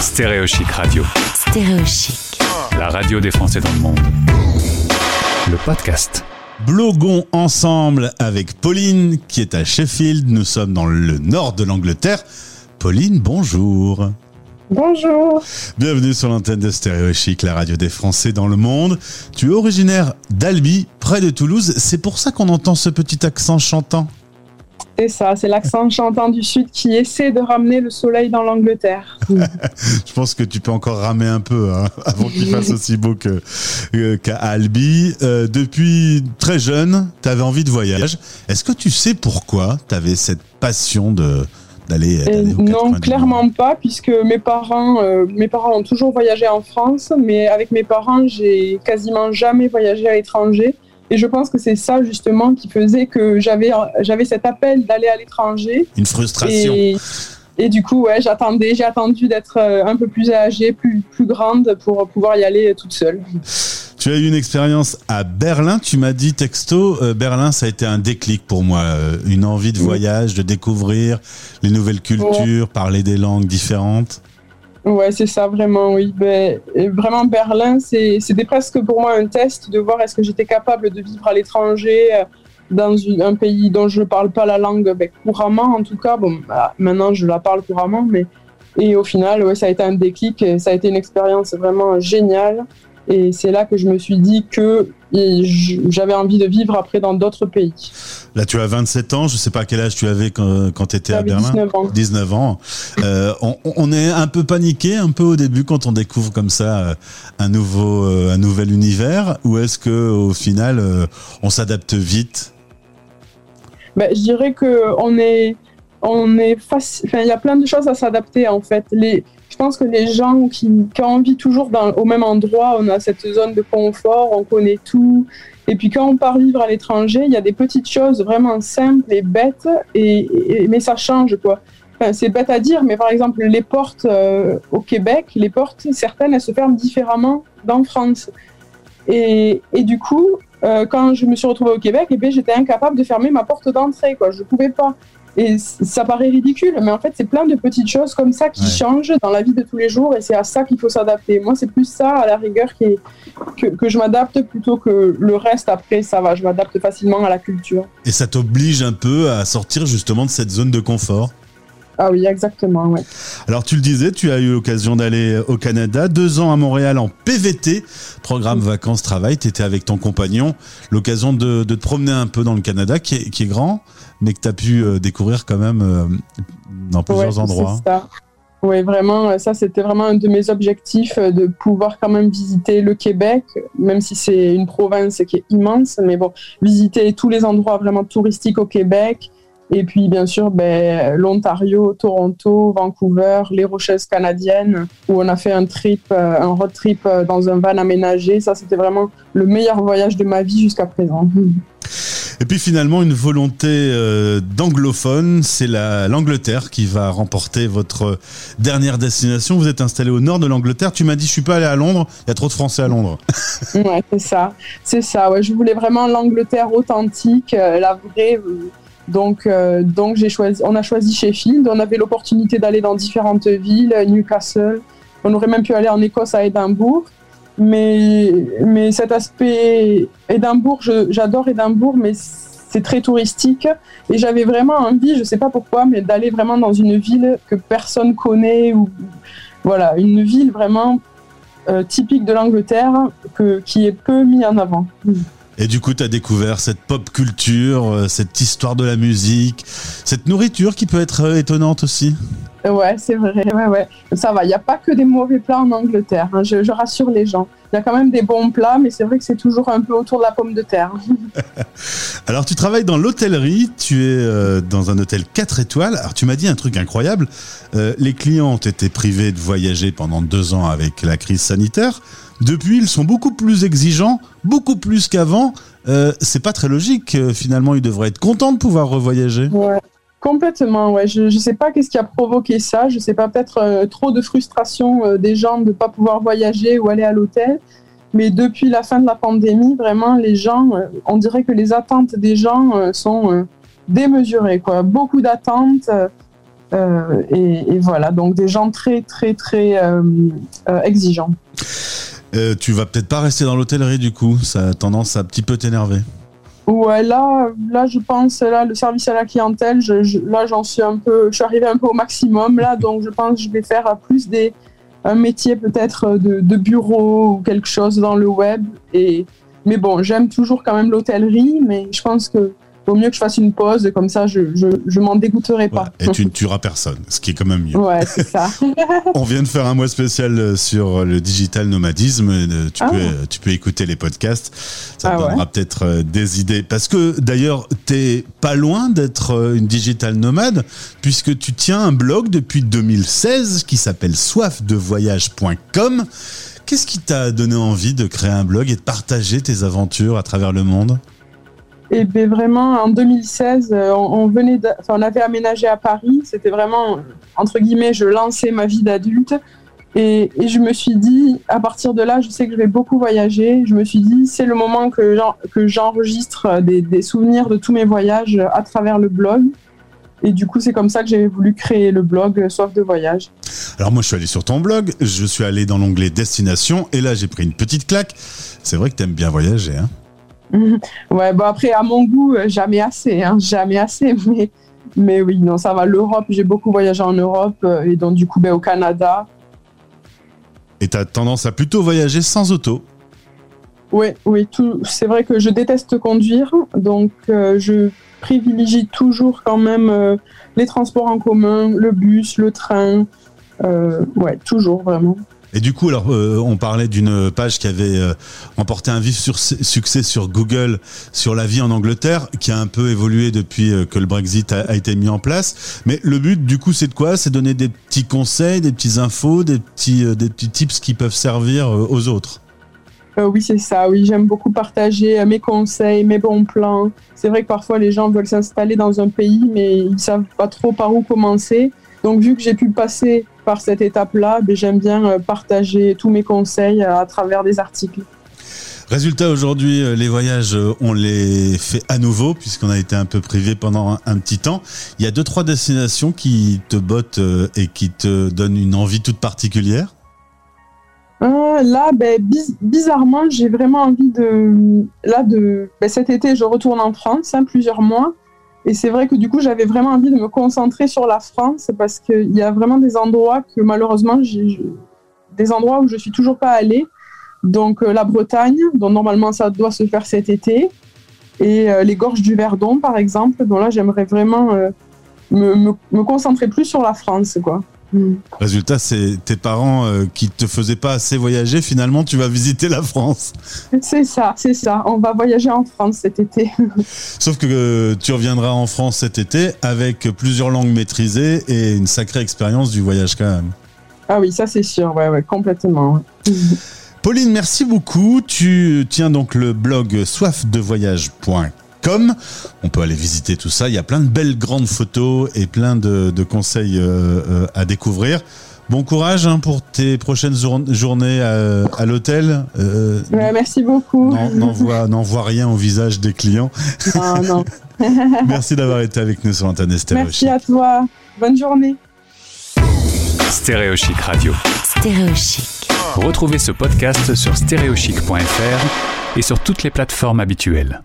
Stéréochic Radio. Stéréochic. La radio des Français dans le monde. Le podcast. Bloguons ensemble avec Pauline qui est à Sheffield. Nous sommes dans le nord de l'Angleterre. Pauline, bonjour. Bonjour. Bienvenue sur l'antenne de Stéréo Chic, la radio des Français dans le monde. Tu es originaire d'Albi, près de Toulouse. C'est pour ça qu'on entend ce petit accent chantant. C'est ça, c'est l'accent chantant du Sud qui essaie de ramener le soleil dans l'Angleterre. Je pense que tu peux encore ramer un peu hein, avant qu'il fasse aussi beau euh, qu'à Albi. Euh, depuis très jeune, tu avais envie de voyage. Est-ce que tu sais pourquoi tu avais cette passion de, d'aller, quatre non, clairement pas, puisque mes parents, euh, mes parents ont toujours voyagé en France, mais avec mes parents, j'ai quasiment jamais voyagé à l'étranger. Et je pense que c'est ça justement qui faisait que j'avais, j'avais cet appel d'aller à l'étranger. Une frustration. Et, et du coup, ouais, j'attendais, j'ai attendu d'être euh, un peu plus âgée, plus, plus grande pour pouvoir y aller toute seule. Tu as eu une expérience à Berlin. Tu m'as dit texto, euh, Berlin, ça a été un déclic pour moi, euh, une envie de voyage, de découvrir les nouvelles cultures, parler des langues différentes. Ouais, c'est ça, vraiment, oui. Ben, et vraiment, Berlin, c'était presque pour moi un test de voir est-ce que j'étais capable de vivre à l'étranger, euh, dans un pays dont je ne parle pas la langue ben, couramment, en tout cas. Bon, bah, maintenant, je la parle couramment, mais. Et au final, ouais, ça a été un déclic, et ça a été une expérience vraiment géniale. Et c'est là que je me suis dit que j'avais envie de vivre après dans d'autres pays. Là, tu as 27 ans. Je sais pas quel âge tu avais quand, quand tu étais à Berlin. 19 ans. 19 ans. Euh, on, on est un peu paniqué, un peu au début quand on découvre comme ça euh, un nouveau, euh, un nouvel univers. Ou est-ce que au final, on s'adapte vite? Ben, je dirais que on est, on est Enfin, il y a plein de choses à s'adapter en fait. Les, je pense que les gens qui, qui ont envie toujours au même endroit, on a cette zone de confort, on connaît tout. Et puis quand on part vivre à l'étranger, il y a des petites choses vraiment simples et bêtes, et, mais ça change quoi. C'est bête à dire, mais par exemple les portes euh, au Québec, les portes certaines elles se ferment différemment d'en France. Et, du coup, euh, quand je me suis retrouvée au Québec, eh bien, j'étais incapable de fermer ma porte d'entrée. Quoi. Je pouvais pas. Et ça paraît ridicule, mais en fait, c'est plein de petites choses comme ça qui Ouais. changent dans la vie de tous les jours et c'est à ça qu'il faut s'adapter. Moi, c'est plus ça, à la rigueur, qui est- que, que je m'adapte plutôt que le reste. Après, ça va, je m'adapte facilement à la culture. Et ça t'oblige un peu à sortir justement de cette zone de confort? Ah oui, exactement, ouais. Alors tu le disais, tu as eu l'occasion d'aller au Canada, deux ans à Montréal en PVT, programme vacances-travail, tu étais avec ton compagnon, l'occasion de, de te promener un peu dans le Canada, qui est, qui est grand, mais que tu as pu euh, découvrir quand même euh, dans plusieurs Ouais, endroits. ça. Oui, vraiment, euh, ça c'était vraiment un de mes objectifs de pouvoir quand même visiter le Québec, même si c'est une province qui est immense, mais bon, visiter tous les endroits vraiment touristiques au Québec. Et puis bien sûr, ben, l'Ontario, Toronto, Vancouver, les Rocheuses canadiennes, où on a fait un trip, euh, un road trip euh, dans un van aménagé. Ça, c'était vraiment le meilleur voyage de ma vie jusqu'à présent. Et puis finalement, une volonté euh, d'anglophone, c'est la- l'Angleterre qui va remporter votre dernière destination. Vous êtes installé au nord de l'Angleterre. Tu m'as dit, je suis pas allé à Londres, il y a trop de Français à Londres. Ouais, c'est ça. C'est ça. Ouais. Je voulais vraiment l'Angleterre authentique, euh, la vraie. Donc, euh, donc j'ai choisi. On a choisi Sheffield. On avait l'opportunité d'aller dans différentes villes, Newcastle. On aurait même pu aller en Écosse à Édimbourg. Mais, mais cet aspect Édimbourg, j'adore Édimbourg, mais c'est très touristique. Et j'avais vraiment envie, je sais pas pourquoi, mais d'aller vraiment dans une ville que personne connaît ou voilà, une ville vraiment euh, typique de l'Angleterre qui est peu mis en avant. Et du coup, tu as découvert cette pop culture, euh, cette histoire de la musique, cette nourriture qui peut être euh, étonnante aussi. Ouais, c'est vrai. Ouais, ouais. Ça va. Il n'y a pas que des mauvais plats en Angleterre. hein, je, je rassure les gens. Il y a quand même des bons plats, mais c'est vrai que c'est toujours un peu autour de la pomme de terre. Alors, tu travailles dans l'hôtellerie, tu es euh, dans un hôtel 4 étoiles. Alors, tu m'as dit un truc incroyable. Euh, les clients ont été privés de voyager pendant deux ans avec la crise sanitaire. Depuis, ils sont beaucoup plus exigeants, beaucoup plus qu'avant. Euh, c'est pas très logique. Euh, Finalement, ils devraient être contents de pouvoir revoyager. Ouais. Complètement, ouais. Je ne sais pas qu'est-ce qui a provoqué ça. Je sais pas, peut-être euh, trop de frustration euh, des gens de ne pas pouvoir voyager ou aller à l'hôtel. Mais depuis la fin de la pandémie, vraiment, les gens, euh, on dirait que les attentes des gens sont démesurées. Beaucoup d'attentes. et, voilà, donc des gens très, très, très exigeants. Tu vas peut-être pas rester dans l'hôtellerie du coup, ça a tendance à un petit peu t'énerver. Ouais, là, là, je pense, là, le service à la clientèle, je, je- là, j'en suis un peu, je suis arrivée un peu au maximum, là, donc je pense que je vais faire plus des, un métier peut-être de, de bureau ou quelque chose dans le web. Et, mais bon, j'aime toujours quand même l'hôtellerie, mais je pense que vaut mieux que je fasse une pause, et comme ça, je, je, je m'en dégoûterai pas. Et tu ne tueras personne, ce qui est quand même mieux. Ouais, c'est ça. On vient de faire un mois spécial euh, sur le digital nomadisme. Euh, Tu, Ah. peux, euh, tu peux écouter les podcasts. Ça Ah te donnera peut-être des idées. Parce que d'ailleurs, t'es pas loin d'être une digital nomade, puisque tu tiens un blog depuis 2016 qui s'appelle soifdevoyage.com. Qu'est-ce qui t'a donné envie de créer un blog et de partager tes aventures à travers le monde? Et bien vraiment, en 2016, euh, on, venait, on avait aménagé à Paris. C'était vraiment entre guillemets, je lançais ma vie d'adulte. Et, je me suis dit, à partir de là, je sais que je vais beaucoup voyager. Je me suis dit, c'est le moment que que j'enregistre des, des souvenirs de tous mes voyages à travers le blog. Et du coup, c'est comme ça que j'ai voulu créer le blog euh, Soif de voyage. Alors moi, je suis allé sur ton blog, je suis allé dans l'onglet destination, et là, j'ai pris une petite claque. C'est vrai que t'aimes bien voyager, hein Ouais, bon après, à mon goût, euh, jamais assez, hein, jamais assez. Mais, mais oui, non, ça va. L'Europe, j'ai beaucoup voyagé en Europe euh, et donc du coup, ben, au Canada. Et t'as tendance à plutôt voyager sans auto. Oui, oui, tout. C'est vrai que je déteste conduire, donc euh, je privilégie toujours quand même euh, les transports en commun, le bus, le train. Euh, ouais, toujours vraiment. Et du coup, alors, euh, on parlait d'une page qui avait euh, remporté un vif succès sur Google sur la vie en Angleterre, qui a un peu évolué depuis euh, que le Brexit a, été mis en place. Mais le but, du coup, c'est de quoi? C'est donner des petits conseils, des petits infos, des petits, euh, des petits tips qui peuvent servir aux autres? Oui, c'est ça. Oui, j'aime beaucoup partager mes conseils, mes bons plans. C'est vrai que parfois les gens veulent s'installer dans un pays, mais ils savent pas trop par où commencer. Donc, vu que j'ai pu passer par cette étape-là, ben, j'aime bien euh, partager tous mes conseils euh, à travers des articles. Résultat, aujourd'hui, euh, les voyages, on les fait à nouveau, puisqu'on a été un peu privé pendant un, petit temps. Il y a deux, trois destinations qui te bottent et qui te donnent une envie toute particulière? Euh, là, ben, biz- bizarrement, j'ai vraiment envie de. Là, de. ben, cet été, je retourne en France, hein, plusieurs mois. Et c'est vrai que du coup, j'avais vraiment envie de me concentrer sur la France parce qu'il y a vraiment des endroits que malheureusement, j'ai des endroits où je suis toujours pas allée. Donc, euh, la Bretagne, dont normalement ça doit se faire cet été. Et euh, les gorges du Verdon, par exemple. Donc là, j'aimerais vraiment euh, me, me, me concentrer plus sur la France, quoi. Mm. Résultat, c'est tes parents euh, qui te faisaient pas assez voyager. Finalement, tu vas visiter la France. C'est ça, c'est ça. On va voyager en France cet été. Sauf que euh, tu reviendras en France cet été avec plusieurs langues maîtrisées et une sacrée expérience du voyage quand même. Ah oui, ça c'est sûr, ouais, ouais, complètement. ouais. Pauline, merci beaucoup. Tu tiens donc le blog soifdevoyage.com. On peut aller visiter tout ça. Il y a plein de belles grandes photos et plein de, de conseils euh, euh, à découvrir. Bon courage hein, pour tes prochaines jour- journées à, à l'hôtel. Euh, Ouais, merci beaucoup. n'en- N'envoie n'envoie rien au visage des clients. Non, non. Merci d'avoir été avec nous sur Internet Stéréo Merci Chic. à toi. Bonne journée. Stéréo Chic Radio. Stéréo chic. Retrouvez ce podcast sur stéréochic.fr et sur toutes les plateformes habituelles.